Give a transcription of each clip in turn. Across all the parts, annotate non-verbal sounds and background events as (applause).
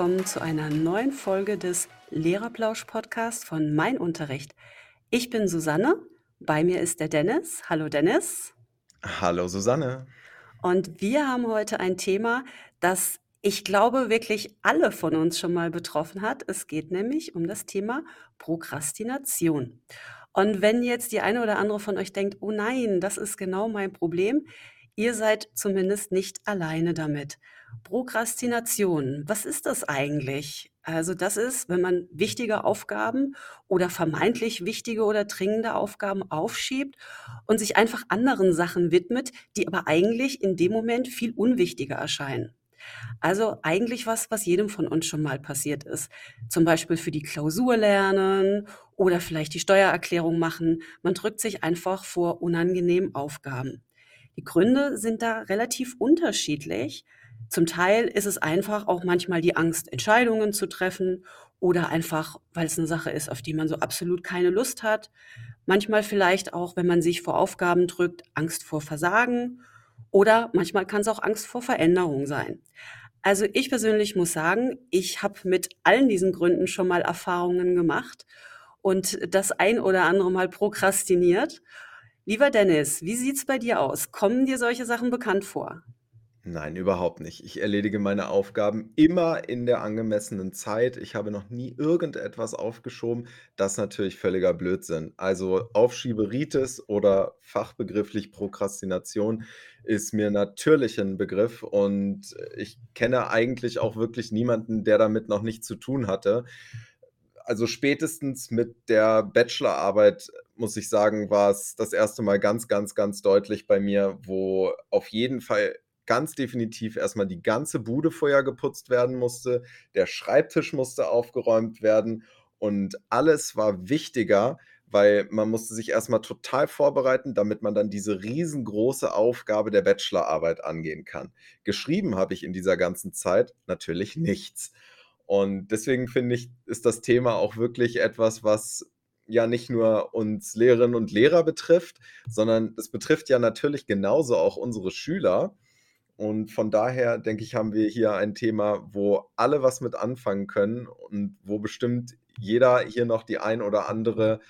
willkommen zu einer neuen Folge des Lehrerplausch-Podcasts von Mein Unterricht. Ich bin Susanne, bei mir ist der Dennis. Hallo Dennis. Hallo Susanne. Und wir haben heute ein Thema, das ich glaube wirklich alle von uns schon mal betroffen hat. Es geht nämlich um das Thema Prokrastination. Und wenn jetzt die eine oder andere von euch denkt, oh nein, das ist genau mein Problem, ihr seid zumindest nicht alleine damit. Prokrastination, was ist das eigentlich? Also das ist, wenn man wichtige Aufgaben oder vermeintlich wichtige oder dringende Aufgaben aufschiebt und sich einfach anderen Sachen widmet, die aber eigentlich in dem Moment viel unwichtiger erscheinen. Also eigentlich was, was jedem von uns schon mal passiert ist. Zum Beispiel für die Klausur lernen oder vielleicht die Steuererklärung machen. Man drückt sich einfach vor unangenehmen Aufgaben. Die Gründe sind da relativ unterschiedlich. Zum Teil ist es einfach auch manchmal die Angst, Entscheidungen zu treffen oder einfach, weil es eine Sache ist, auf die man so absolut keine Lust hat. Manchmal vielleicht auch, wenn man sich vor Aufgaben drückt, Angst vor Versagen oder manchmal kann es auch Angst vor Veränderung sein. Also ich persönlich muss sagen, ich habe mit allen diesen Gründen schon mal Erfahrungen gemacht und das ein oder andere Mal prokrastiniert. Lieber Dennis, wie sieht's bei dir aus? Kommen dir solche Sachen bekannt vor? Nein, überhaupt nicht. Ich erledige meine Aufgaben immer in der angemessenen Zeit. Ich habe noch nie irgendetwas aufgeschoben. Das ist natürlich völliger Blödsinn. Also Aufschieberitis oder fachbegrifflich Prokrastination ist mir natürlich ein Begriff und ich kenne eigentlich auch wirklich niemanden, der damit noch nichts zu tun hatte. Also spätestens mit der Bachelorarbeit, muss ich sagen, war es das erste Mal ganz, ganz, ganz deutlich bei mir, wo auf jeden Fall ganz definitiv erstmal die ganze Bude vorher geputzt werden musste, der Schreibtisch musste aufgeräumt werden und alles war wichtiger, weil man musste sich erstmal total vorbereiten, damit man dann diese riesengroße Aufgabe der Bachelorarbeit angehen kann. Geschrieben habe ich in dieser ganzen Zeit natürlich nichts. Und deswegen finde ich, ist das Thema auch wirklich etwas, was ja nicht nur uns Lehrerinnen und Lehrer betrifft, sondern es betrifft ja natürlich genauso auch unsere Schüler. Und von daher denke ich, haben wir hier ein Thema, wo alle was mit anfangen können und wo bestimmt jeder hier noch die ein oder andere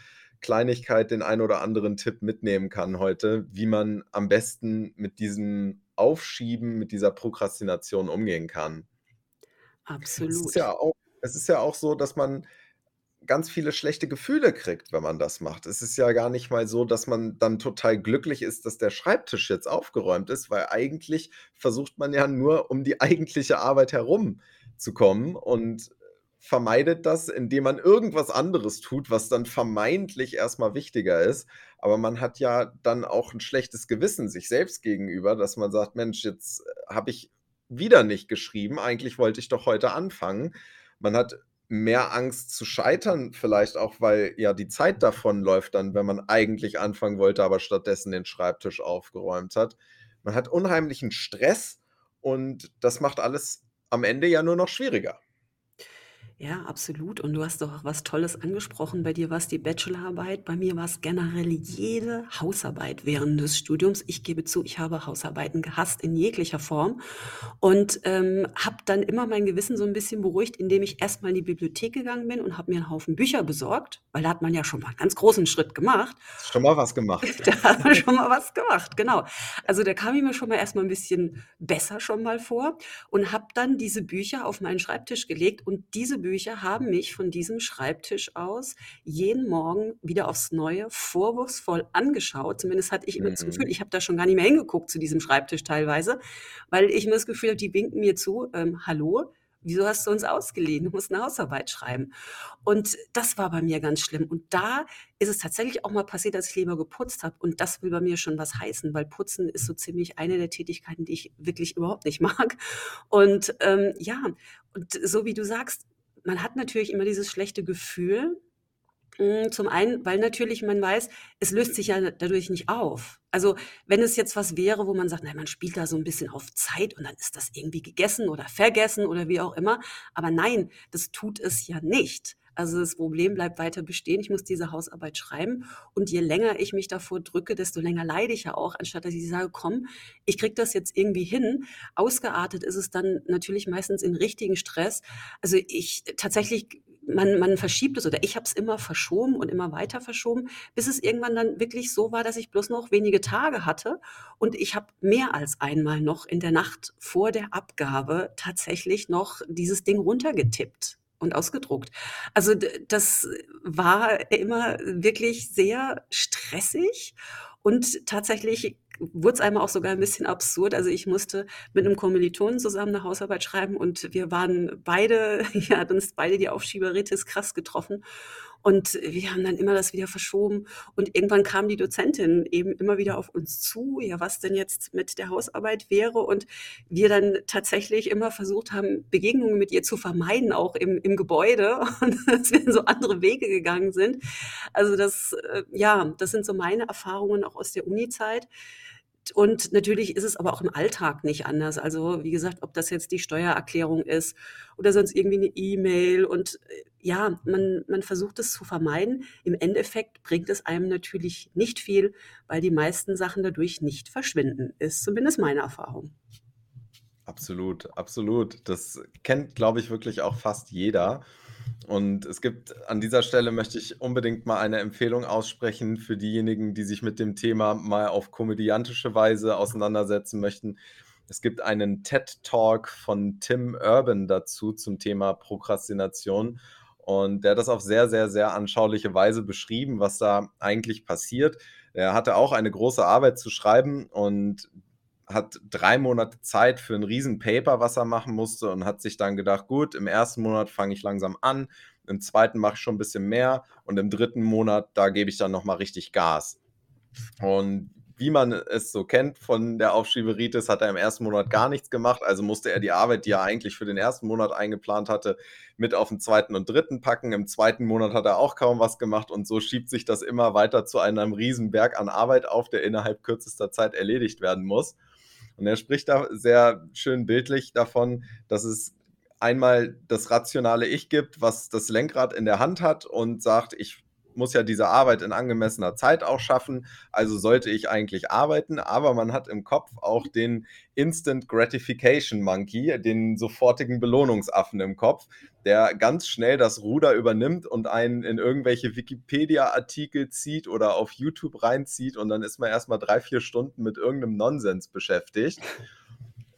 Kleinigkeit, den ein oder anderen Tipp mitnehmen kann heute, wie man am besten mit diesem Aufschieben, mit dieser Prokrastination umgehen kann. Absolut. Es ist ja auch, es ist ja auch so, dass man ganz viele schlechte Gefühle kriegt, wenn man das macht. Es ist ja gar nicht mal so, dass man dann total glücklich ist, dass der Schreibtisch jetzt aufgeräumt ist, weil eigentlich versucht man ja nur um die eigentliche Arbeit herum zu kommen und vermeidet das, indem man irgendwas anderes tut, was dann vermeintlich erstmal wichtiger ist. Aber man hat ja dann auch ein schlechtes Gewissen sich selbst gegenüber, dass man sagt, Mensch, jetzt habe ich wieder nicht geschrieben, eigentlich wollte ich doch heute anfangen. Man hat mehr Angst zu scheitern, vielleicht auch, weil ja die Zeit davon läuft dann, wenn man eigentlich anfangen wollte, aber stattdessen den Schreibtisch aufgeräumt hat. Man hat unheimlichen Stress und das macht alles am Ende ja nur noch schwieriger. Ja, absolut. Und du hast doch auch was Tolles angesprochen. Bei dir war es die Bachelorarbeit. Bei mir war es generell jede Hausarbeit während des Studiums. Ich gebe zu, ich habe Hausarbeiten gehasst in jeglicher Form und ähm, habe dann immer mein Gewissen so ein bisschen beruhigt, indem ich erstmal in die Bibliothek gegangen bin und habe mir einen Haufen Bücher besorgt, weil da hat man ja schon mal einen ganz großen Schritt gemacht. Schon mal was gemacht. (laughs) da hat man schon mal was gemacht, genau. Also da kam ich mir schon mal erstmal ein bisschen besser schon mal vor und habe dann diese Bücher auf meinen Schreibtisch gelegt und diese Bücher Bücher haben mich von diesem Schreibtisch aus jeden Morgen wieder aufs Neue vorwurfsvoll angeschaut. Zumindest hatte ich immer das Gefühl, Mhm. ich habe da schon gar nicht mehr hingeguckt zu diesem Schreibtisch teilweise, weil ich immer das Gefühl habe, die winken mir zu, ähm, hallo, wieso hast du uns ausgeliehen? Du musst eine Hausarbeit schreiben. Und das war bei mir ganz schlimm. Und da ist es tatsächlich auch mal passiert, dass ich lieber geputzt habe. Und das will bei mir schon was heißen, weil Putzen ist so ziemlich eine der Tätigkeiten, die ich wirklich überhaupt nicht (laughs) mag. Und ähm, ja, und so wie du sagst, man hat natürlich immer dieses schlechte Gefühl. Hm, zum einen, weil natürlich man weiß, es löst sich ja dadurch nicht auf. Also, wenn es jetzt was wäre, wo man sagt: „Na, man spielt da so ein bisschen auf Zeit und dann ist das irgendwie gegessen oder vergessen“ oder wie auch immer. Aber nein, das tut es ja nicht. Also das Problem bleibt weiter bestehen. Ich muss diese Hausarbeit schreiben. Und je länger ich mich davor drücke, desto länger leide ich ja auch, anstatt dass ich sage, komm, ich kriege das jetzt irgendwie hin. Ausgeartet ist es dann natürlich meistens in richtigen Stress. Also ich tatsächlich man, man verschiebt es oder ich habe es immer verschoben und immer weiter verschoben, bis es irgendwann dann wirklich so war, dass ich bloß noch wenige Tage hatte und ich habe mehr als einmal noch in der Nacht vor der Abgabe tatsächlich noch dieses Ding runtergetippt und ausgedruckt. Also das war immer wirklich sehr stressig und tatsächlich wurde es einmal auch sogar ein bisschen absurd. Also ich musste mit einem Kommilitonen zusammen eine Hausarbeit schreiben und wir waren beide, (laughs) ja, hat uns beide die Aufschieberitis krass getroffen. Und wir haben dann immer das wieder verschoben. Und irgendwann kam die Dozentin eben immer wieder auf uns zu, ja, was denn jetzt mit der Hausarbeit wäre. Und wir dann tatsächlich immer versucht haben, Begegnungen mit ihr zu vermeiden, auch im, im Gebäude. (laughs) Und dass wir so andere Wege gegangen sind. Also das, äh, ja, das sind so meine Erfahrungen auch aus der Uni-Zeit. Und natürlich ist es aber auch im Alltag nicht anders. Also wie gesagt, ob das jetzt die Steuererklärung ist oder sonst irgendwie eine E-Mail. Und äh, ja, man, man versucht es zu vermeiden. Im Endeffekt bringt es einem natürlich nicht viel, weil die meisten Sachen dadurch nicht verschwinden. Ist zumindest meine Erfahrung. Absolut, absolut. Das kennt, glaube ich, wirklich auch fast jeder. Und es gibt an dieser Stelle möchte ich unbedingt mal eine Empfehlung aussprechen für diejenigen, die sich mit dem Thema mal auf komödiantische Weise auseinandersetzen möchten. Es gibt einen TED-Talk von Tim Urban dazu zum Thema Prokrastination. Und der hat das auf sehr, sehr, sehr anschauliche Weise beschrieben, was da eigentlich passiert. Er hatte auch eine große Arbeit zu schreiben und hat drei Monate Zeit für ein Riesenpaper, was er machen musste und hat sich dann gedacht, gut, im ersten Monat fange ich langsam an, im zweiten mache ich schon ein bisschen mehr und im dritten Monat, da gebe ich dann nochmal richtig Gas. Und wie man es so kennt von der Aufschieberitis, hat er im ersten Monat gar nichts gemacht. Also musste er die Arbeit, die er eigentlich für den ersten Monat eingeplant hatte, mit auf den zweiten und dritten packen. Im zweiten Monat hat er auch kaum was gemacht und so schiebt sich das immer weiter zu einem Riesenberg an Arbeit auf, der innerhalb kürzester Zeit erledigt werden muss. Und er spricht da sehr schön bildlich davon, dass es einmal das rationale Ich gibt, was das Lenkrad in der Hand hat und sagt, ich muss ja diese Arbeit in angemessener Zeit auch schaffen, also sollte ich eigentlich arbeiten, aber man hat im Kopf auch den Instant Gratification Monkey, den sofortigen Belohnungsaffen im Kopf, der ganz schnell das Ruder übernimmt und einen in irgendwelche Wikipedia-Artikel zieht oder auf YouTube reinzieht und dann ist man erstmal drei, vier Stunden mit irgendeinem Nonsens beschäftigt.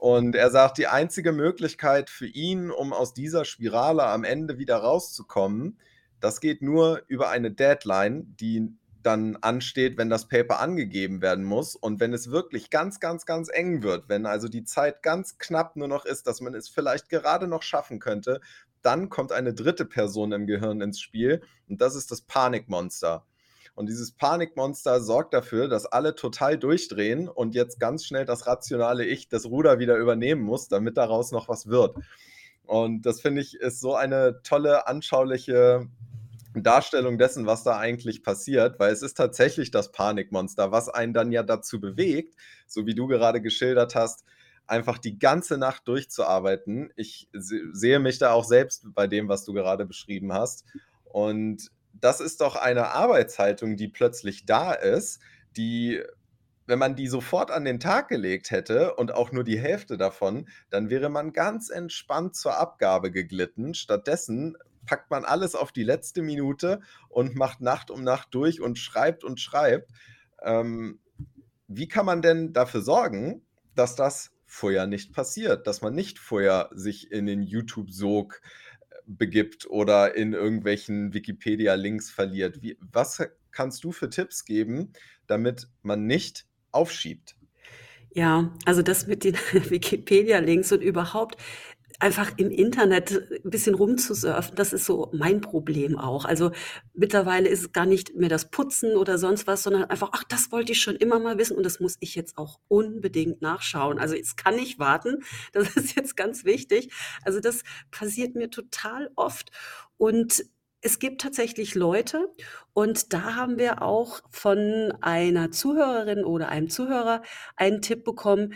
Und er sagt, die einzige Möglichkeit für ihn, um aus dieser Spirale am Ende wieder rauszukommen, das geht nur über eine Deadline, die dann ansteht, wenn das Paper angegeben werden muss. Und wenn es wirklich ganz, ganz, ganz eng wird, wenn also die Zeit ganz knapp nur noch ist, dass man es vielleicht gerade noch schaffen könnte, dann kommt eine dritte Person im Gehirn ins Spiel und das ist das Panikmonster. Und dieses Panikmonster sorgt dafür, dass alle total durchdrehen und jetzt ganz schnell das rationale Ich das Ruder wieder übernehmen muss, damit daraus noch was wird. Und das finde ich ist so eine tolle, anschauliche Darstellung dessen, was da eigentlich passiert, weil es ist tatsächlich das Panikmonster, was einen dann ja dazu bewegt, so wie du gerade geschildert hast, einfach die ganze Nacht durchzuarbeiten. Ich sehe mich da auch selbst bei dem, was du gerade beschrieben hast. Und das ist doch eine Arbeitshaltung, die plötzlich da ist, die wenn man die sofort an den Tag gelegt hätte und auch nur die Hälfte davon, dann wäre man ganz entspannt zur Abgabe geglitten. Stattdessen packt man alles auf die letzte Minute und macht Nacht um Nacht durch und schreibt und schreibt. Ähm, wie kann man denn dafür sorgen, dass das vorher nicht passiert, dass man nicht vorher sich in den YouTube-Sog äh, begibt oder in irgendwelchen Wikipedia-Links verliert? Wie, was kannst du für Tipps geben, damit man nicht aufschiebt? Ja, also das mit den (laughs) Wikipedia-Links und überhaupt einfach im Internet ein bisschen rumzusurfen, das ist so mein Problem auch. Also mittlerweile ist es gar nicht mehr das Putzen oder sonst was, sondern einfach, ach, das wollte ich schon immer mal wissen und das muss ich jetzt auch unbedingt nachschauen. Also es kann nicht warten. (laughs) Das ist jetzt ganz wichtig. Also das passiert mir total oft. Und es gibt tatsächlich Leute und da haben wir auch von einer Zuhörerin oder einem Zuhörer einen Tipp bekommen,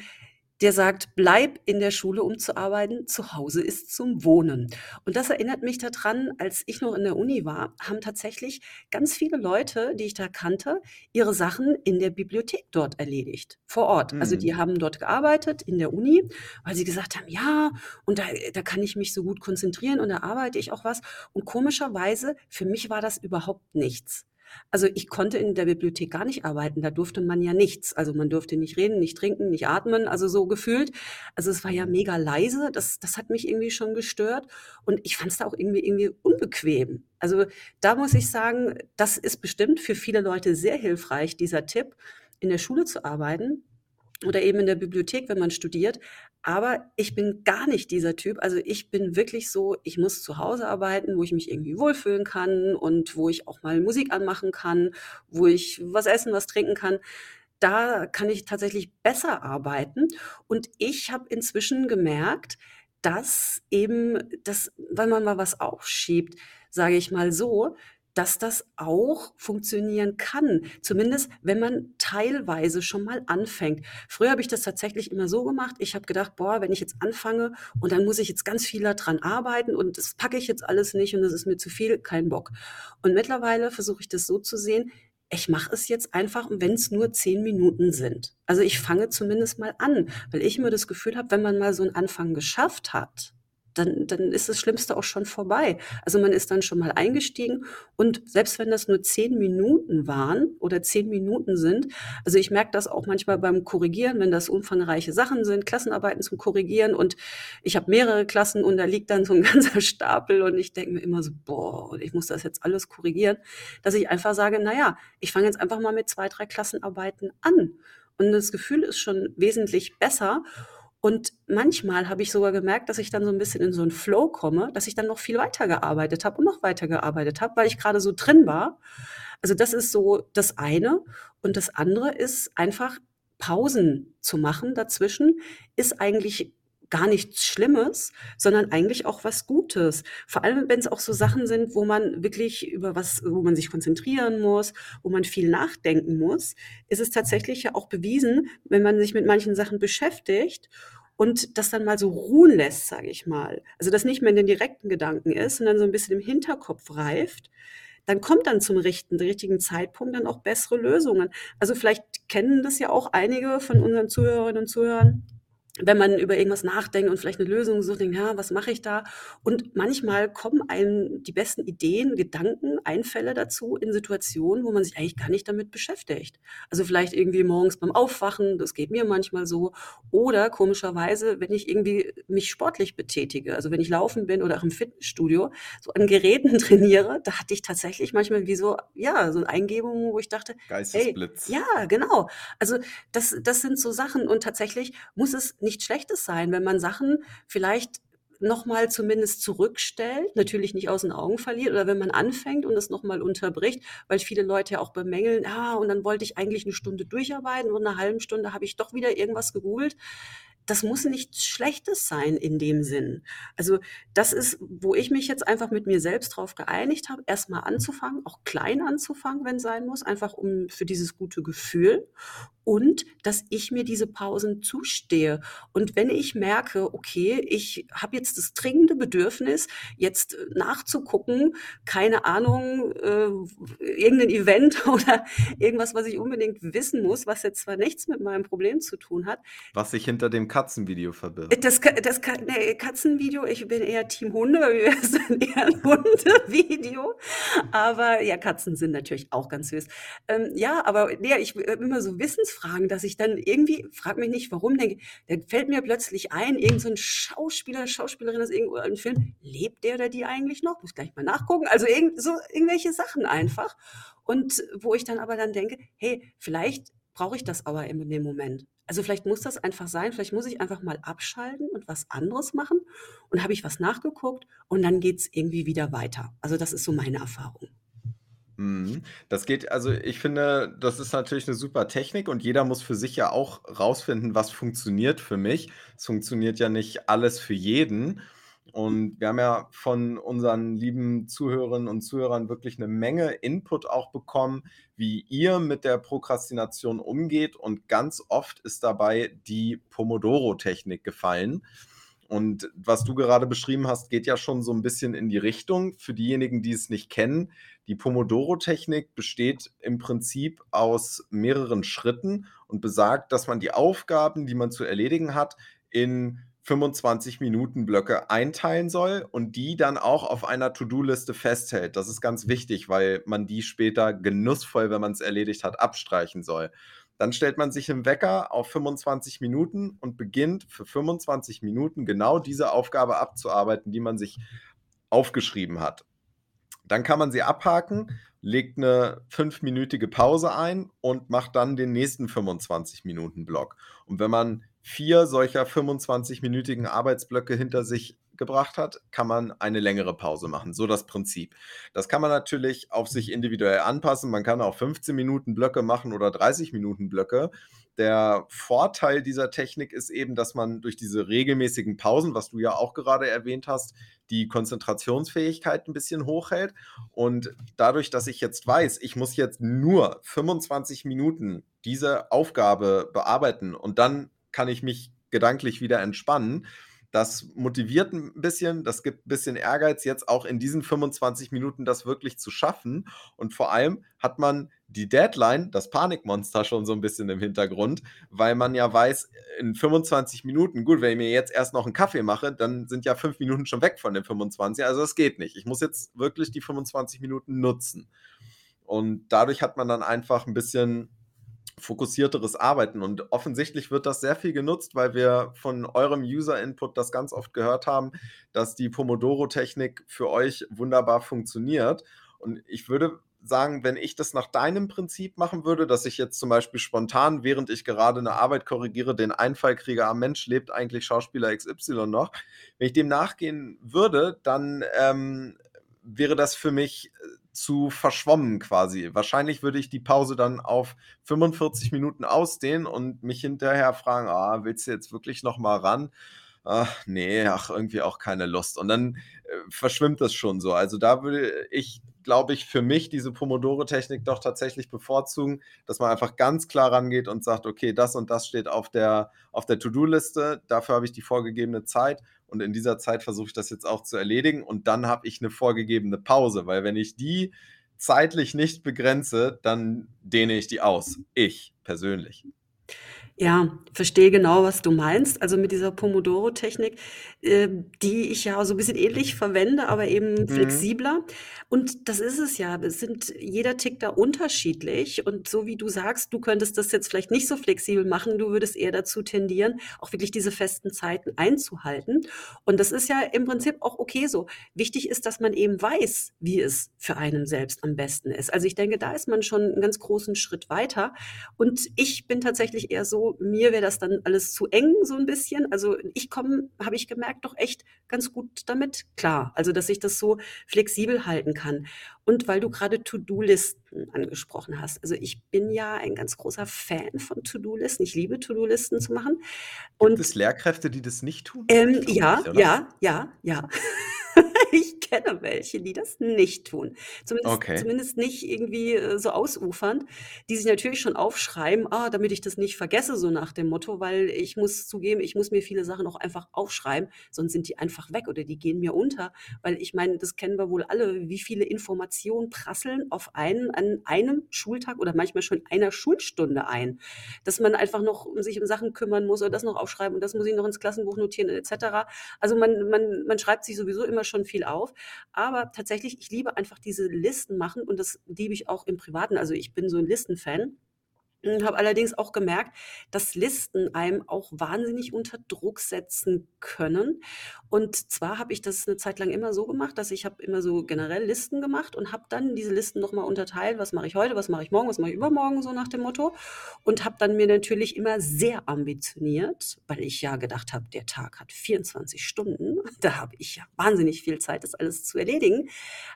der sagt: „Bleib in der Schule, um zu arbeiten, zu Hause ist zum Wohnen.“ Und das erinnert mich da dran, als ich noch in der Uni war, haben tatsächlich ganz viele Leute, die ich da kannte, ihre Sachen in der Bibliothek dort erledigt, vor Ort. Also, die Mhm. haben dort gearbeitet in der Uni, weil sie gesagt haben: „Ja, und da da kann ich mich so gut konzentrieren und da arbeite ich auch was.“ Und komischerweise, für mich war das überhaupt nichts. Also, ich konnte in der Bibliothek gar nicht arbeiten, da durfte man ja nichts. Also, man durfte nicht reden, nicht trinken, nicht atmen, also so gefühlt. Also, es war ja mega leise, das das hat mich irgendwie schon gestört und ich fand's da auch irgendwie irgendwie unbequem. Also, da muss ich sagen, das ist bestimmt für viele Leute sehr hilfreich, dieser Tipp, in der Schule zu arbeiten oder eben in der Bibliothek, wenn man studiert. Aber ich bin gar nicht dieser Typ. Also, ich bin wirklich so, ich muss zu Hause arbeiten, wo ich mich irgendwie wohlfühlen kann und wo ich auch mal Musik anmachen kann, wo ich was essen, was trinken kann. Da kann ich tatsächlich besser arbeiten. Und ich habe inzwischen gemerkt, dass eben das wenn man mal was aufschiebt, sage ich mal so, dass das auch funktionieren kann. Zumindest, wenn man teilweise schon mal anfängt. Früher habe ich das tatsächlich immer so gemacht. Ich habe gedacht: „Boah, wenn ich jetzt anfange und dann muss ich jetzt ganz viel da dran arbeiten und das packe ich jetzt alles nicht und das ist mir zu viel, kein Bock.“ Und mittlerweile versuche ich das so zu sehen, ich mache es jetzt einfach, wenn's nur 10 Minuten sind. Also, ich fange zumindest mal an, weil ich immer das Gefühl habe, wenn man mal so 'n Anfang geschafft hat, dann dann ist das Schlimmste auch schon vorbei. Also, man ist dann schon mal eingestiegen und selbst wenn das nur 10 Minuten waren oder 10 Minuten sind also, ich merke das auch manchmal beim Korrigieren, wenn das umfangreiche Sachen sind, Klassenarbeiten zum Korrigieren und ich habe mehrere Klassen und da liegt dann so 'n (laughs) ganzer Stapel und ich denke mir immer so: „Boah, ich muss das jetzt alles korrigieren“, dass ich einfach sage: „Na ja, ich fange jetzt einfach mal mit 2, 3 Klassenarbeiten an.“ Und das Gefühl ist schon wesentlich besser. Und manchmal habe ich sogar gemerkt, dass ich dann so 'n bisschen in so 'n Flow komme, dass ich dann noch viel weitergearbeitet habe und noch weitergearbeitet habe, weil ich grade so drin war. Also, das ist so das eine. Und das andere ist einfach Pausen zu machen dazwischen, ist eigentlich gar nichts Schlimmes, sondern eigentlich auch was Gutes. Vor allem, wenn's auch so Sachen sind, wo man wirklich über was wo man sich konzentrieren muss, wo man viel nachdenken muss, ist es tatsächlich ja auch bewiesen, wenn man sich mit manchen Sachen beschäftigt und das dann mal so ruhen lässt, sage ich mal. Also, das nicht mehr in den direkten Gedanken ist, sondern so 'n bisschen im Hinterkopf reift, dann kommt dann zum richten richtigen Zeitpunkt dann auch bessere Lösungen. Also, vielleicht kennen das ja auch einige von unseren Zuhörerinnen und Zuhörern, wenn man über irgendwas nachdenkt und vielleicht 'ne Lösung sucht, denkt: „Ja, was mache ich da?“ Und manchmal kommen einem die besten Ideen, Gedanken, Einfälle dazu in Situationen, wo man sich eigentlich gar nicht damit beschäftigt. Also, vielleicht irgendwie morgens beim Aufwachen, das geht mir manchmal so, oder komischerweise, wenn ich irgendwie mich sportlich betätige. Also, wenn ich laufen bin oder auch im Fitnessstudio, so an Geräten (laughs) trainiere, da hatte ich tatsächlich manchmal wie so ja, so Eingebungen, wo ich dachte: „Hey“ Geistesblitz. ja, genau. Also, das das sind so Sachen und tatsächlich muss es nichts Schlechtes sein, wenn man Sachen vielleicht noch mal zumindest zurückstellt, natürlich nicht aus 'n Augen verliert oder wenn man anfängt und es noch mal unterbricht, weil viele Leute ja auch bemängeln: „Ah, und dann wollte ich eigentlich 'ne Stunde durcharbeiten und in 'ner halben Stunde habe ich doch wieder irgendwas gegoogelt.“ Das muss nichts Schlechtes sein in dem Sinn. Also, das ist, wo ich mich jetzt einfach mit mir selbst drauf geeinigt habe, erst mal anzufangen, auch klein anzufangen, wenn's sein muss, einfach um für dieses gute Gefühl und dass ich mir diese Pausen zugestehe. Und wenn ich merke: „Okay, ich habe jetzt das dringende Bedürfnis, jetzt, äh, nachzugucken, keine Ahnung, äh, irgend 'nen Event (laughs) oder irgendwas, was ich unbedingt wissen muss, was jetzt zwar nichts mit meinem Problem zu tun hat“ Was sich hinter dem Katzenvideo Äh, verbirgt. das Ka das Ka ne, Katzenvideo ich bin eher Team Hunde, mir ist dann eher 'n Hundevideo. Aber ja, Katzen sind natürlich auch ganz süß. Ähm, ja, aber ne, ich habe immer so Wissensfragen, dass ich dann irgendwie frage mich nicht warum, denke dann fällt mir plötzlich ein, irgend so 'n Schauspieler, Schauspielerin aus irgendwo einem Film, lebt der oder die eigentlich noch? Muss gleich mal nachgucken. Also, irgend so irgendwelche Sachen einfach. Und wo ich dann aber dann denke: „Hey, vielleicht brauche ich das aber in dem Moment. Also, vielleicht muss das einfach sein, vielleicht muss ich einfach mal abschalten und was anderes machen und habe ich was nachgeguckt und dann geht's irgendwie wieder weiter.“ Also, das ist so meine Erfahrung. Mhm. Das geht also, ich finde, das ist natürlich 'ne super Technik und jeder muss für sich ja auch rausfinden, was funktioniert für mich. Es funktioniert ja nicht alles für jeden. Und wir haben ja von unseren lieben Zuhörerinnen und Zuhörern wirklich eine Menge Input auch bekommen, wie ihr mit der Prokrastination umgeht. Und ganz oft ist dabei die Pomodoro-Technik gefallen. Und was du gerade beschrieben hast, geht ja schon so ein bisschen in die Richtung. Für diejenigen, die es nicht kennen, die Pomodoro-Technik besteht im Prinzip aus mehreren Schritten und besagt, dass man die Aufgaben, die man zu erledigen hat, in 25 Minuten Blöcke einteilen soll und die dann auch auf einer To-Do-Liste festhält. Das ist ganz wichtig, weil man die später genussvoll, wenn man es erledigt hat, abstreichen soll. Dann stellt man sich im Wecker auf 25 Minuten und beginnt für 25 Minuten genau diese Aufgabe abzuarbeiten, die man sich aufgeschrieben hat. Dann kann man sie abhaken, legt eine fünfminütige Pause ein und macht dann den nächsten 25 Minuten Block. Und wenn man vier solcher 25-minütigen Arbeitsblöcke hinter sich gebracht hat, kann man eine längere Pause machen. So das Prinzip. Das kann man natürlich auf sich individuell anpassen. Man kann auch 15 Minuten Blöcke machen oder 30 Minuten Blöcke. Der Vorteil dieser Technik ist eben, dass man durch diese regelmäßigen Pausen, was du ja auch gerade erwähnt hast, die Konzentrationsfähigkeit ein bisschen hochhält. Und dadurch, dass ich jetzt weiß, ich muss jetzt nur 25 Minuten diese Aufgabe bearbeiten und dann kann ich mich gedanklich wieder entspannen, das motiviert ein bisschen, das gibt ein bisschen Ehrgeiz, jetzt auch in diesen 25 Minuten das wirklich zu schaffen. Und vor allem hat man die Deadline, das Panikmonster schon so ein bisschen im Hintergrund, weil man ja weiß, in 25 Minuten, gut, wenn ich mir jetzt erst noch einen Kaffee mache, dann sind ja fünf Minuten schon weg von den 25. Also das geht nicht. Ich muss jetzt wirklich die 25 Minuten nutzen. Und dadurch hat man dann einfach ein bisschen fokussierteres Arbeiten. Und offensichtlich wird das sehr viel genutzt, weil wir von eurem User-Input das ganz oft gehört haben, dass die Pomodoro-Technik für euch wunderbar funktioniert. Und ich würde sagen, wenn ich das nach deinem Prinzip machen würde, dass ich jetzt zum Beispiel spontan, während ich gerade eine Arbeit korrigiere, den Einfall kriege, am ah, Mensch lebt eigentlich Schauspieler XY noch, wenn ich dem nachgehen würde, dann ähm, wäre das für mich äh, zu verschwommen quasi. Wahrscheinlich würde ich die Pause dann auf 45 Minuten ausdehnen und mich hinterher fragen, ah, willst du jetzt wirklich noch mal ran? Ach, nee, ach, irgendwie auch keine Lust. Und dann äh, verschwimmt das schon so. Also da würde ich, glaube ich, für mich diese Pomodoro-Technik doch tatsächlich bevorzugen, dass man einfach ganz klar rangeht und sagt, okay, das und das steht auf der, auf der To-Do-Liste, dafür habe ich die vorgegebene Zeit und in dieser Zeit versuche ich das jetzt auch zu erledigen und dann habe ich eine vorgegebene Pause, weil wenn ich die zeitlich nicht begrenze, dann dehne ich die aus. Ich persönlich. Ja, verstehe genau, was du meinst. Also mit dieser Pomodoro-Technik, äh, die ich ja so ein bisschen ähnlich verwende, aber eben Mhm. flexibler. Und das ist es ja. Es sind jeder tickt da unterschiedlich. Und so wie du sagst, du könntest das jetzt vielleicht nicht so flexibel machen. Du würdest eher dazu tendieren, auch wirklich diese festen Zeiten einzuhalten. Und das ist ja im Prinzip auch okay so. Wichtig ist, dass man eben weiß, wie es für einen selbst am besten ist. Also ich denke, da ist man schon einen ganz großen Schritt weiter. Und ich bin tatsächlich eher so mir wäre das dann alles zu eng so ein bisschen. Also ich komme, habe ich gemerkt, doch echt ganz gut damit klar. Also dass ich das so flexibel halten kann. Und weil du gerade To-Do-Listen angesprochen hast. Also ich bin ja ein ganz großer Fan von To-Do-Listen. Ich liebe To-Do-Listen zu machen. Und Gibt es Lehrkräfte, die das nicht tun? Ähm, ja, nicht, ja, ja, ja. ich kenne welche, die das nicht tun. Zumindest, Okay. zumindest nicht irgendwie äh, so ausufernd, die sich natürlich schon aufschreiben, ah, damit ich das nicht vergesse, so nach dem Motto, weil ich muss zugeben, ich muss mir viele Sachen auch einfach aufschreiben, sonst sind die einfach weg oder die gehen mir unter. Weil ich meine, das kennen wir wohl alle, wie viele Informationen prasseln auf einen an einem Schultag oder manchmal schon einer Schulstunde ein. Dass man einfach noch sich um Sachen kümmern muss oder das noch aufschreiben und das muss ich noch ins Klassenbuch notieren etc. Also man, man, man schreibt sich sowieso immer schon viel auf. Aber tatsächlich, ich liebe einfach diese Listen machen und das liebe ich auch im Privaten. Also ich bin so ein Listenfan. Habe allerdings auch gemerkt, dass Listen einem auch wahnsinnig unter Druck setzen können. Und zwar habe ich das eine Zeit lang immer so gemacht, dass ich habe immer so generell Listen gemacht und habe dann diese Listen noch mal unterteilt, was mache ich heute, was mache ich morgen, was mache ich übermorgen, so nach dem Motto. Und habe dann mir natürlich immer sehr ambitioniert, weil ich ja gedacht habe, der Tag hat 24 Stunden. (laughs) Da habe ich ja wahnsinnig viel Zeit, das alles zu erledigen.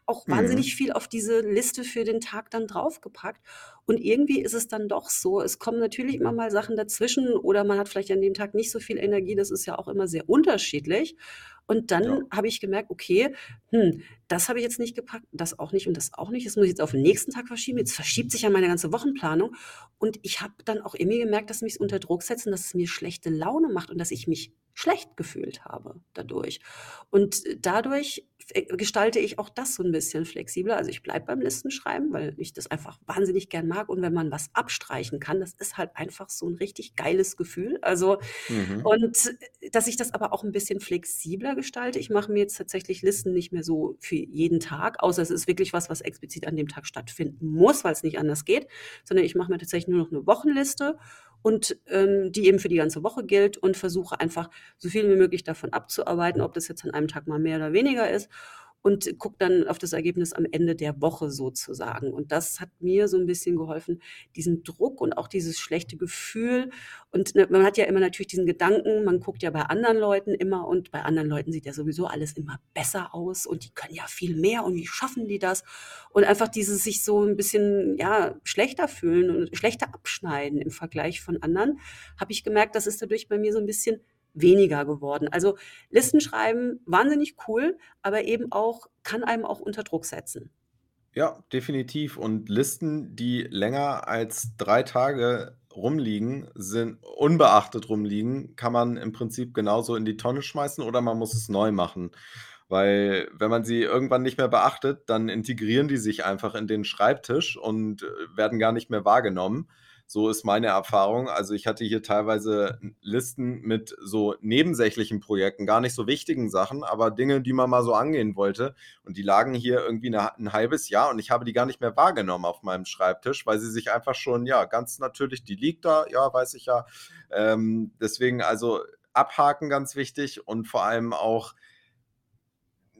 Auch Mhm. wahnsinnig viel auf diese Liste für den Tag dann draufgepackt. Und irgendwie ist es dann doch so, es kommen natürlich immer mal Sachen dazwischen oder man hat vielleicht an dem Tag nicht so viel Energie. Das ist ja auch immer sehr unterschiedlich. Und Ja. dann habe ich gemerkt, okay, hm, das habe ich jetzt nicht gepackt, das auch nicht und das auch nicht. Das muss ich jetzt auf den nächsten Tag verschieben. Jetzt verschiebt sich ja meine ganze Wochenplanung. Und ich habe dann auch irgendwie gemerkt, dass mich unter Druck setzt und dass es mir schlechte Laune macht und dass ich mich schlecht gefühlt habe dadurch. Und dadurch äh, gestalte ich auch das so ein bisschen flexibler. Also, ich bleibe beim Listenschreiben, weil ich das einfach wahnsinnig gern mag und wenn man was abstreichen kann, das ist halt einfach so ein richtig geiles Gefühl. Also Mhm. und äh, dass ich das aber auch ein bisschen flexibler gestalte. Ich mache mir jetzt tatsächlich Listen nicht mehr so für jeden Tag, außer es ist wirklich was, was explizit an dem Tag stattfinden muss, weil es nicht anders geht, sondern ich mache mir tatsächlich nur noch eine Wochenliste und, ähm, die eben für die ganze Woche gilt und versuche einfach so viel wie möglich davon abzuarbeiten, ob das jetzt an einem Tag mal mehr oder weniger ist und gucke dann auf das Ergebnis am Ende der Woche sozusagen. Und das hat mir so ein bisschen geholfen, diesen Druck und auch dieses schlechte Gefühl und, ne, man hat ja immer natürlich diesen Gedanken, man guckt ja bei anderen Leuten immer und bei anderen Leuten sieht ja sowieso alles immer besser aus und die können ja viel mehr und wie schaffen die das? Und einfach dieses sich so ein bisschen, ja, schlechter fühlen und schlechter abschneiden im Vergleich von anderen, habe ich gemerkt, das ist dadurch bei mir so ein bisschen weniger geworden. Also, Listen schreiben, wahnsinnig cool, aber eben auch kann einem auch unter Druck setzen. Ja, definitiv. Und Listen, die länger als 3 Tage rumliegen, sind unbeachtet rumliegen, kann man im Prinzip genauso in die Tonne schmeißen oder man muss es neu machen. Weil wenn man sie irgendwann nicht mehr beachtet, dann integrieren die sich einfach in den Schreibtisch und, äh, werden gar nicht mehr wahrgenommen. So ist meine Erfahrung. Also, ich hatte hier teilweise Listen mit so nebensächlichen Projekten, gar nicht so wichtigen Sachen, aber Dinge, die man mal so angehen wollte. Und die lagen hier irgendwie 'ne 'n halbes Jahr und ich habe die gar nicht mehr wahrgenommen auf meinem Schreibtisch, weil sie sich einfach schon ja, ganz natürlich die liegt da, ja, weiß ich ja. Ähm, deswegen also abhaken ganz wichtig und vor allem auch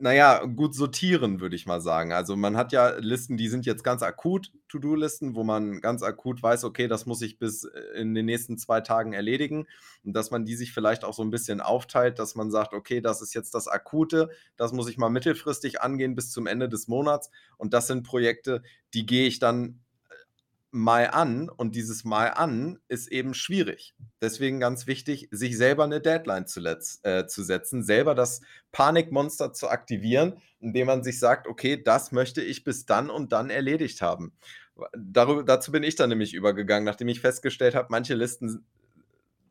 na ja, gut sortieren, würde ich mal sagen. Also, man hat ja Listen, die sind jetzt ganz akut, To-do-Listen, wo man ganz akut weiß: „Okay, das muss ich bis, äh, in den nächsten 2 Tagen erledigen.“ Und dass man die sich vielleicht auch so 'n bisschen aufteilt, dass man sagt: „Okay, das ist jetzt das Akute, das muss ich mal mittelfristig angehen bis zum Ende des Monats.“ Und das sind Projekte, die gehe ich dann mal an und dieses Mal an ist eben schwierig. Deswegen ganz wichtig, sich selber 'ne Deadline zu letz äh, zu setzen, selber das Panikmonster zu aktivieren, indem man sich sagt: „Okay, das möchte ich bis dann und dann erledigt haben.“ W darü dazu bin ich dann nämlich übergegangen, nachdem ich festgestellt habe, manche Listen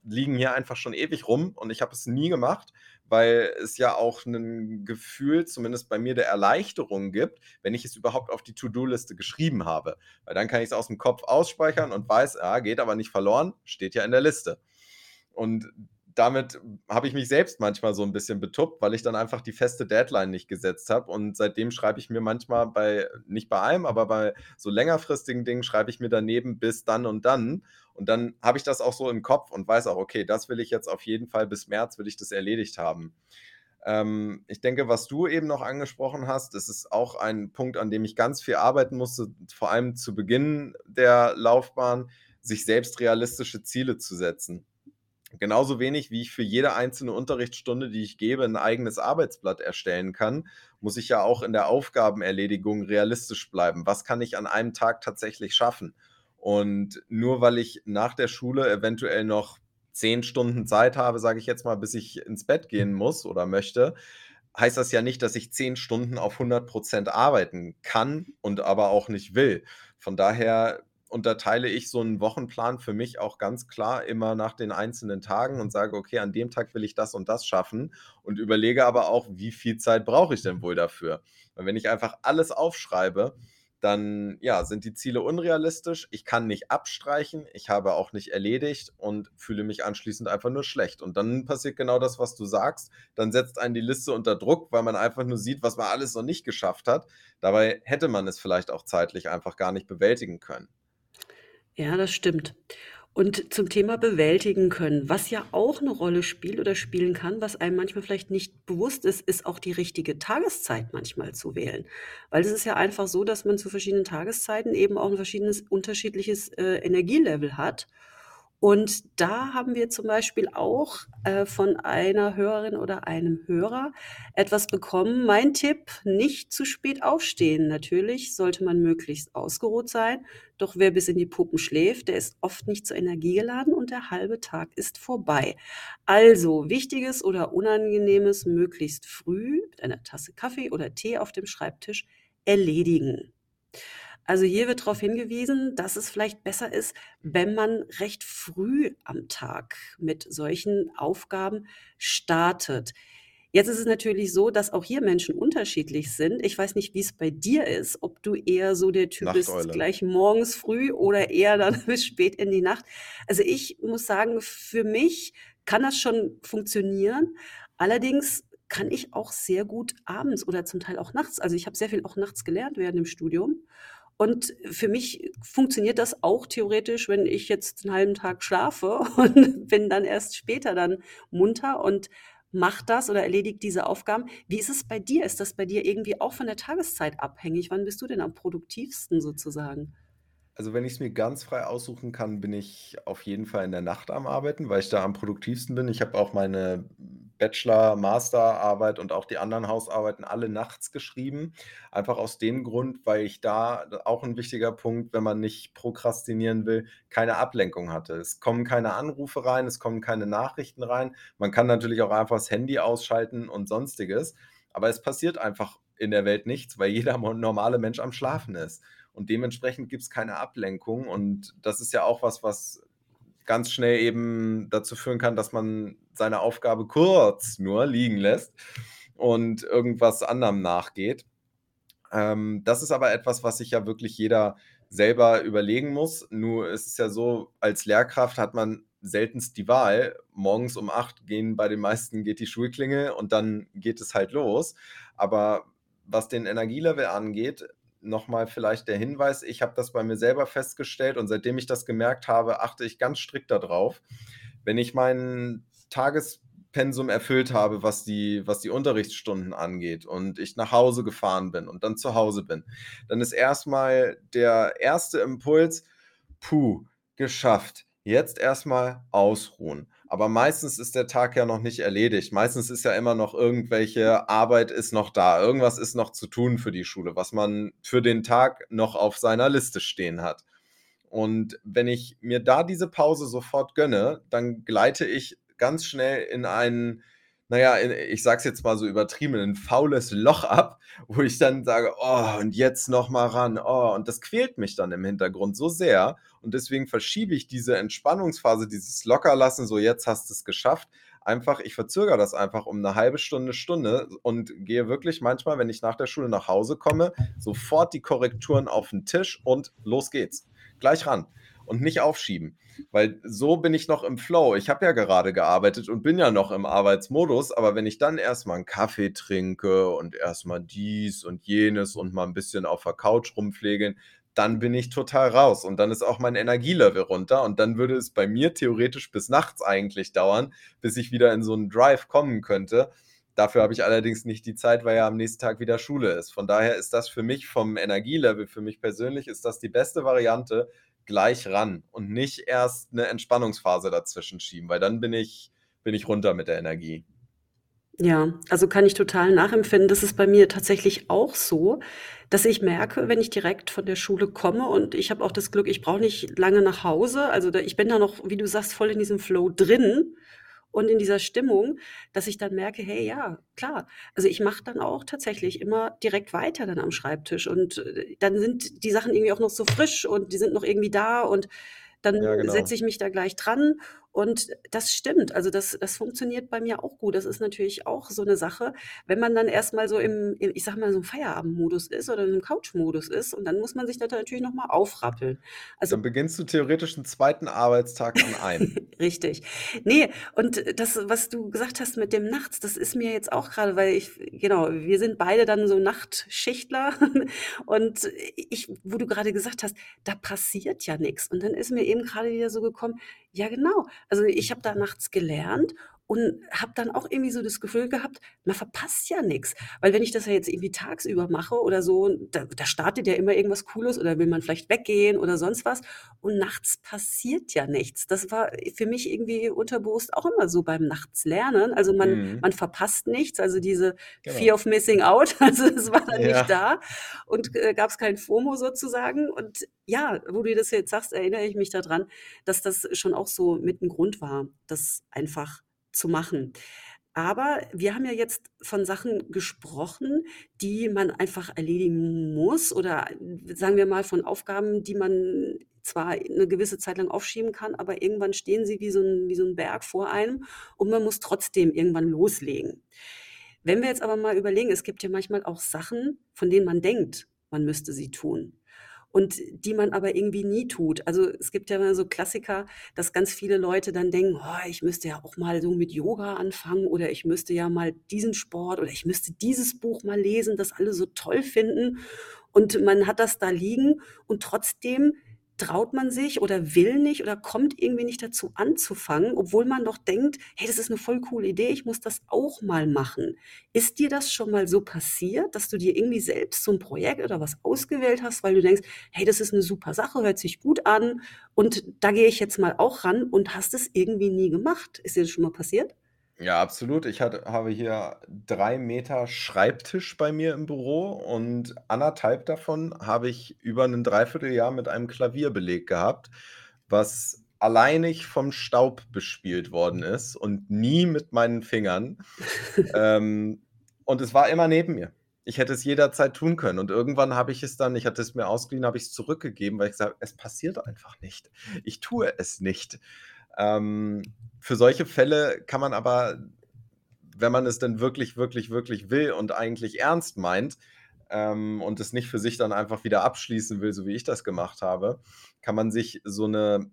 liegen hier einfach schon ewig rum und ich habe es nie gemacht, weil es ja auch 'nen Gefühl, zumindest bei mir, der Erleichterung gibt, wenn ich es überhaupt auf die To-do-Liste geschrieben habe. Weil dann kann ich's aus'm Kopf ausspeichern und weiß: „Ah, geht aber nicht verloren, steht ja in der Liste.“ Und damit habe ich mich selbst manchmal so 'n bisschen betuppt, weil ich dann einfach die feste Deadline nicht gesetzt habe und seitdem schreibe ich mir manchmal bei nicht bei allem, aber bei so längerfristigen Dingen schreibe ich mir daneben bis dann und dann. Und dann habe ich das auch so im Kopf und weiß auch: „Okay, das will ich jetzt auf jeden Fall bis März will ich das erledigt haben.“ Ähm, ich denke, was du eben noch angesprochen hast, das ist auch ein Punkt, an dem ich ganz viel arbeiten musste, vor allem zu Beginn der Laufbahn, sich selbst realistische Ziele zu setzen. Genauso wenig, wie ich für jede einzelne Unterrichtsstunde, die ich gebe, 'n eigenes Arbeitsblatt erstellen kann, muss ich ja auch in der Aufgabenerledigung realistisch bleiben. Was kann ich an einem Tag tatsächlich schaffen? Und nur weil ich nach der Schule eventuell noch 10 Stunden Zeit habe, sage ich jetzt mal, bis ich ins Bett gehen muss oder möchte, heißt das ja nicht, dass ich 10 Stunden auf 100 % arbeiten kann und aber auch nicht will. Von daher unterteile ich so 'n Wochenplan für mich auch ganz klar immer nach den einzelnen Tagen und sage: „Okay, an dem Tag will ich das und das schaffen“ und überlege aber auch, wie viel Zeit brauche ich denn wohl dafür? Weil wenn ich einfach alles aufschreibe, dann, ja, sind die Ziele unrealistisch. Ich kann nicht abstreichen, ich habe auch nicht erledigt und fühle mich anschließend einfach nur schlecht. Und dann passiert genau das, was du sagst. Dann setzt einen die Liste unter Druck, weil man einfach nur sieht, was man alles noch nicht geschafft hat. Dabei hätte man es vielleicht auch zeitlich einfach gar nicht bewältigen können. Ja, das stimmt. Und zum Thema bewältigen können, was ja auch 'ne Rolle spielt oder spielen kann, was einem manchmal vielleicht nicht bewusst ist, ist auch die richtige Tageszeit manchmal zu wählen. Weil es ist ja einfach so, dass man zu verschiedenen Tageszeiten eben auch 'n verschiedenes unterschiedliches, äh, Energielevel hat Und da haben wir zum Beispiel auch, äh, von einer Hörerin oder einem Hörer etwas bekommen. Mein Tipp: Nicht zu spät aufstehen. Natürlich sollte man möglichst ausgeruht sein, doch wer bis in die Puppen schläft, der ist oft nicht so energiegeladen und der halbe Tag ist vorbei. Also, Wichtiges oder Unangenehmes möglichst früh mit einer Tasse Kaffee oder Tee auf dem Schreibtisch erledigen. Also hier wird darauf hingewiesen, dass es vielleicht besser ist, wenn man recht früh am Tag mit solchen Aufgaben startet. Jetzt ist es natürlich so, dass auch hier Menschen unterschiedlich sind. Ich weiß nicht, wie es bei dir ist, ob du eher so der Typ bist, gleich morgens früh oder eher dann (laughs) bis spät in die Nacht. Also ich muss sagen, für mich kann das schon funktionieren. Allerdings kann ich auch sehr gut abends oder zum Teil auch nachts also ich habe sehr viel auch nachts gelernt während dem Studium. Und für mich funktioniert das auch theoretisch, wenn ich jetzt 'n halben Tag schlafe (laughs) und bin dann erst später dann munter und mache das oder erledige diese Aufgaben. Wie ist es bei dir? Ist das bei dir irgendwie auch von der Tageszeit abhängig? Wann bist du denn am produktivsten sozusagen? Also, wenn ich's mir ganz frei aussuchen kann, bin ich auf jeden Fall in der Nacht am Arbeiten, weil ich da am produktivsten bin. Ich habe auch meine Bachelor Masterarbeit und auch die anderen Hausarbeiten alle nachts geschrieben. Einfach aus dem Grund, weil ich da auch 'n wichtiger Punkt, wenn man nicht prokrastinieren will, keine Ablenkung hatte. Es kommen keine Anrufe rein, es kommen keine Nachrichten rein. Man kann natürlich auch einfach das Handy ausschalten und Sonstiges, aber es passiert einfach in der Welt nichts, weil jeder normale Mensch am Schlafen ist. Und dementsprechend gibt's keine Ablenkung und das ist ja auch was, was ganz schnell eben dazu führen kann, dass man seine Aufgabe kurz nur liegen lässt und irgendwas anderem nachgeht. Ähm, das ist aber etwas, was sich ja wirklich jeder selber überlegen muss. Nur ist es ja so, als Lehrkraft hat man seltenst die Wahl. Morgens um 8 gehen bei den meisten geht die Schulklingel und dann geht es halt los. Aber was den Energielevel angeht, noch mal vielleicht der Hinweis, ich habe das bei mir selber festgestellt und seitdem ich das gemerkt habe, achte ich ganz strikt da drauf. Wenn ich mein Tagespensum erfüllt habe, was die was die Unterrichtsstunden angeht und ich nach Hause gefahren bin und dann zu Hause bin, dann ist erst mal der 1. Impuls: „Puh, geschafft. Jetzt erst mal ausruhen.“ Aber meistens ist der Tag ja noch nicht erledigt. Meistens ist ja immer noch irgendwelche Arbeit ist noch da. Irgendwas ist noch zu tun für die Schule, was man für den Tag noch auf seiner Liste stehen hat. Und wenn ich mir da diese Pause sofort gönne, dann gleite ich ganz schnell in ein na ja, in ich sage es jetzt mal so übertrieben, in 'n faules Loch ab, wo ich dann sage: „Oh, und jetzt noch mal ran. Oh.“ Und das quält mich dann im Hintergrund so sehr und deswegen verschiebe ich diese Entspannungsphase, dieses Lockerlassen, so: „Jetzt hast du's geschafft“, einfach ich verzögere das einfach um 'ne 1/2 Stunde, Stunde und gehe wirklich manchmal, wenn ich nach der Schule nach Hause komme, sofort die Korrekturen auf 'n Tisch und los geht's. Gleich ran und nicht aufschieben, weil so bin ich noch im Flow. Ich habe ja gerade gearbeitet und bin ja noch im Arbeitsmodus, aber wenn ich dann erst mal 'n Kaffee trinke und erst mal dies und jenes und mal 'n bisschen auf der Couch rumflegeln, dann bin ich total raus und dann ist auch mein Energielevel runter und dann würde es bei mir theoretisch bis nachts eigentlich dauern, bis ich wieder in so 'n Drive kommen könnte. Dafür habe ich allerdings nicht die Zeit, weil ja am nächsten Tag wieder Schule ist. Von daher ist das für mich vom Energielevel für mich persönlich ist das die beste Variante, gleich ran und nicht erst 'ne Entspannungsphase dazwischen schieben, weil dann bin ich bin ich runter mit der Energie. Ja, also kann ich total nachempfinden. Das ist bei mir tatsächlich auch so, dass ich merke, wenn ich direkt von der Schule komme und ich habe auch das Glück, ich brauche nicht lange nach Hause. Also da ich bin da noch, wie du sagst, voll in diesem Flow drin und in dieser Stimmung, dass ich dann merke: „Hey, ja, klar.“ Also, ich mache dann auch tatsächlich immer direkt weiter dann am Schreibtisch und, äh, dann sind die Sachen irgendwie auch noch so frisch und die sind noch irgendwie da und dann Ja, genau. setze ich mich da gleich dran und das stimmt. Also, das das funktioniert bei mir auch gut. Das ist natürlich auch so 'ne Sache, wenn man dann erst mal so im im ich sage mal, so im Feierabendmodus ist oder im Couchmodus ist und dann muss man sich da natürlich noch mal aufrappeln. Also Dann beginnst du theoretisch 'n 2. Arbeitstag an einem. (laughs) Richtig. Ne, und das, was du gesagt hast mit dem nachts, das ist mir jetzt auch grade weil ich genau, wir sind beide dann so Nachtschichtler (laughs) und ich wo du grade gesagt hast, da passiert ja nix. Und dann ist mir eben grade wieder so gekommen, ja genau, also ich habe da nachts gelernt und habe dann auch irgendwie so das Gefühl gehabt, man verpasst ja nix. Weil wenn ich das ja jetzt irgendwie tagsüber mache oder so, da da startet ja immer irgendwas Cooles oder will man vielleicht weggehen oder sonst was und nachts passiert ja nichts. Das war für mich irgendwie unterbewusst auch immer so beim Nachtslernen. Also, man Mhm. man verpasst nichts, also diese Genau. Fear of Missing Out, (laughs) also es war dann nicht Ja. da und, äh, gab's kein FOMO sozusagen. Und ja, wo du das jetzt sagst, erinnere ich mich da dran, dass das schon auch so mit 'n Grund war, das einfach zu machen. Aber wir haben ja jetzt von Sachen gesprochen, die man einfach erledigen muss oder sagen wir mal von Aufgaben, die man zwar 'ne gewisse Zeit lang aufschieben kann, aber irgendwann stehen sie wie so 'n wie so 'n Berg vor einem und man muss trotzdem irgendwann loslegen. Wenn wir jetzt aber mal überlegen, es gibt ja manchmal auch Sachen, von denen man denkt, man müsste sie tun und die man aber irgendwie nie tut. Also, es gibt ja immer so Klassiker, dass ganz viele Leute dann denken: „Oh, ich müsste ja auch mal so mit Yoga anfangen oder ich müsste ja mal diesen Sport oder ich müsste dieses Buch mal lesen“, das alle so toll finden. Und man hat das da liegen und trotzdem traut man sich oder will nicht oder kommt irgendwie nicht dazu anzufangen, obwohl man doch denkt: „Hey, das ist 'ne voll coole Idee, ich muss das auch mal machen.“ Ist dir das schon mal so passiert, dass du dir irgendwie selbst so 'n Projekt oder was ausgewählt hast, weil du denkst: „Hey, das ist 'ne super Sache, hört sich gut an und da gehe ich jetzt mal auch ran“ und hast es irgendwie nie gemacht? Ist dir das schon mal passiert? Ja, absolut. Ich hatte habe hier 3 Meter Schreibtisch bei mir im Büro und 1,5 davon habe ich über 'nen 3/4 Jahr mit einem Klavier belegt gehabt, was alleinig vom Staub bespielt worden ist und nie mit meinen Fingern. (laughs) Ähm, und es war immer neben mir. Ich hätte es jederzeit tun können und irgendwann habe ich es dann ich hatte es mir ausgeliehen, habe ich's zurückgegeben, weil ich gesagt habe: „Es passiert einfach nicht. Ich tue es nicht.“ Ähm, für solche Fälle kann man aber, wenn man es denn wirklich, wirklich, wirklich will und eigentlich ernst meint, ähm, und es nicht für sich dann einfach wieder abschließen will, so wie ich das gemacht habe, kann man sich so 'ne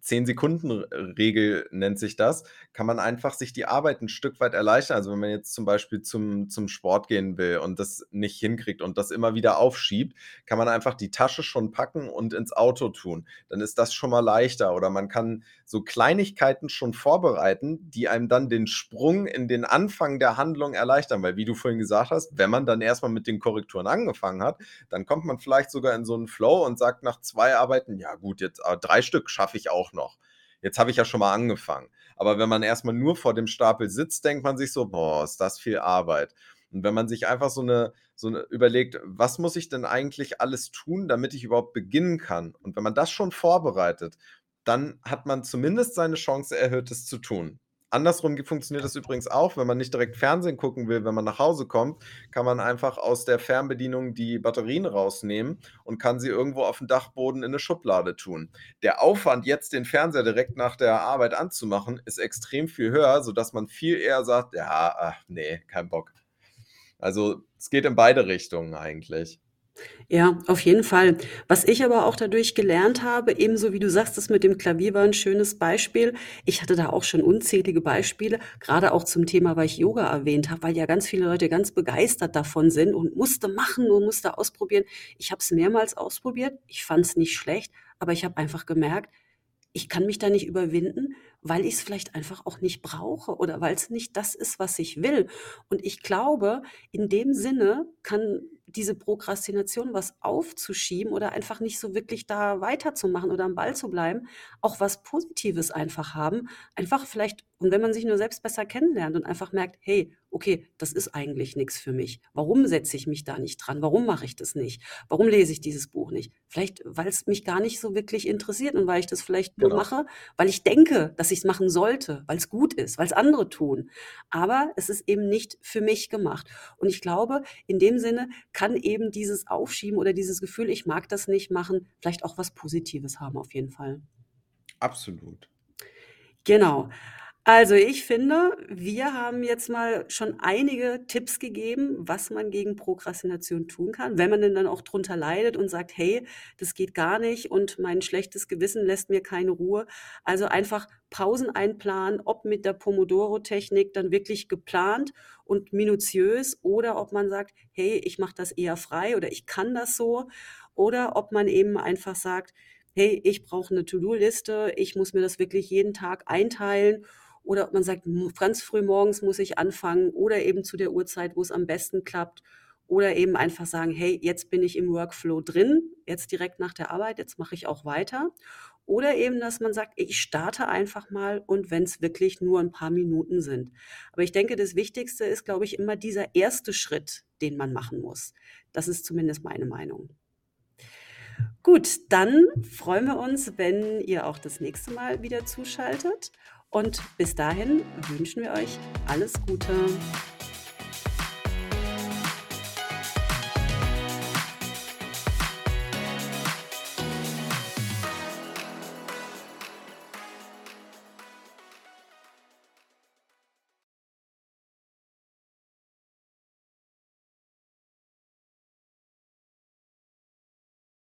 10 Sekunden R Regel nennt sich das kann man einfach sich die Arbeit 'n Stück weit erleichtern. Also, wenn man jetzt zum Beispiel zum zum Sport gehen will und das nicht hinkriegt und das immer wieder aufschiebt, kann man einfach die Tasche schon packen und ins Auto tun. Dann ist das schon mal leichter oder man kann so Kleinigkeiten schon vorbereiten, die einem dann den Sprung in den Anfang der Handlung erleichtern, weil wie du vorhin gesagt hast, wenn man dann erst mal mit den Korrekturen angefangen hat, dann kommt man vielleicht sogar in so 'n Flow und sagt nach 2 Arbeiten: „Ja gut, jetzt, ah, 3 Stück schaffe ich auch noch. Jetzt habe ich ja schon mal angefangen.“ Aber wenn man erst mal nur vor dem Stapel sitzt, denkt man sich so: „Boah, ist das viel Arbeit.“ Und wenn man sich einfach so 'ne so 'ne überlegt: „Was muss ich denn eigentlich alles tun, damit ich überhaupt beginnen kann?“ Und wenn man das schon vorbereitet, dann hat man zumindest seine Chance erhöht, es zu tun. Andersrum funktioniert das übrigens auch, wenn man nicht direkt Fernsehen gucken will, wenn man nach Hause kommt, kann man einfach aus der Fernbedienung die Batterien rausnehmen und kann sie irgendwo auf'n Dachboden in 'ne Schublade tun. Der Aufwand, jetzt den Fernseher direkt nach der Arbeit anzumachen, ist extrem viel höher, sodass man viel eher sagt: „Ja, ach ne, kein Bock.“ Also, es geht in beide Richtungen eigentlich. Ja, auf jeden Fall. Was ich aber auch dadurch gelernt habe, ebenso wie du sagst, das mit dem Klavier war 'n schönes Beispiel. Ich hatte da auch schon unzählige Beispiele, grade auch zum Thema, weil ich Yoga erwähnt habe, weil ja ganz viele Leute ganz begeistert davon sind und musste machen und musste ausprobieren. Ich habe es mehrmals ausprobiert. Ich fand's nicht schlecht, aber ich habe einfach gemerkt, ich kann mich da nicht überwinden, weil ich's vielleicht einfach auch nicht brauche oder weil's nicht das ist, was ich will. Und ich glaube, in dem Sinne kann diese Prokrastination, was aufzuschieben oder einfach nicht so wirklich da weiterzumachen oder am Ball zu bleiben, auch was Positives einfach haben. Einfach vielleicht und wenn man sich nur selbst besser kennenlernt und einfach merkt: „Hey, okay, das ist eigentlich nix für mich. Warum setze ich mich da nicht dran? Warum mache ich das nicht? Warum lese ich dieses Buch nicht?“ Vielleicht, weil's mich gar nicht so wirklich interessiert und weil ich das vielleicht nur Genau. mache, weil ich denke, dass ich's machen sollte, weil's gut ist, weil's andere tun. Aber es ist eben nicht für mich gemacht. Und ich glaube, in dem Sinne kann eben dieses Aufschieben oder dieses Gefühl, ich mag das nicht machen, vielleicht auch was Positives haben auf jeden Fall. Absolut. Genau. Also, ich finde, wir haben jetzt mal schon einige Tipps gegeben, was man gegen Prokrastination tun kann, wenn man denn dann auch drunter leidet und sagt: „Hey, das geht gar nicht und mein schlechtes Gewissen lässt mir keine Ruhe.“ Also, einfach Pausen einplanen, ob mit der Pomodoro-Technik dann wirklich geplant und minutiös oder ob man sagt: „Hey, ich mache das eher frei oder ich kann das so.“ Oder ob man eben einfach sagt: „Hey, ich brauche 'ne To-do-Liste. Ich muss mir das wirklich jeden Tag einteilen oder ob man sagt, ganz früh morgens muss ich anfangen oder eben zu der Uhrzeit, wo es am besten klappt oder eben einfach sagen, hey, jetzt bin ich im Workflow drin, jetzt direkt nach der Arbeit, jetzt mache ich auch weiter. Oder eben, dass man sagt, ich starte einfach mal und wenn es wirklich nur ein paar Minuten sind. Aber ich denke, das Wichtigste ist, glaube ich, immer dieser erste Schritt, den man machen muss. Das ist zumindest meine Meinung. Gut, dann freuen wir uns, wenn ihr auch das nächste Mal wieder zuschaltet. Und bis dahin wünschen wir euch alles Gute.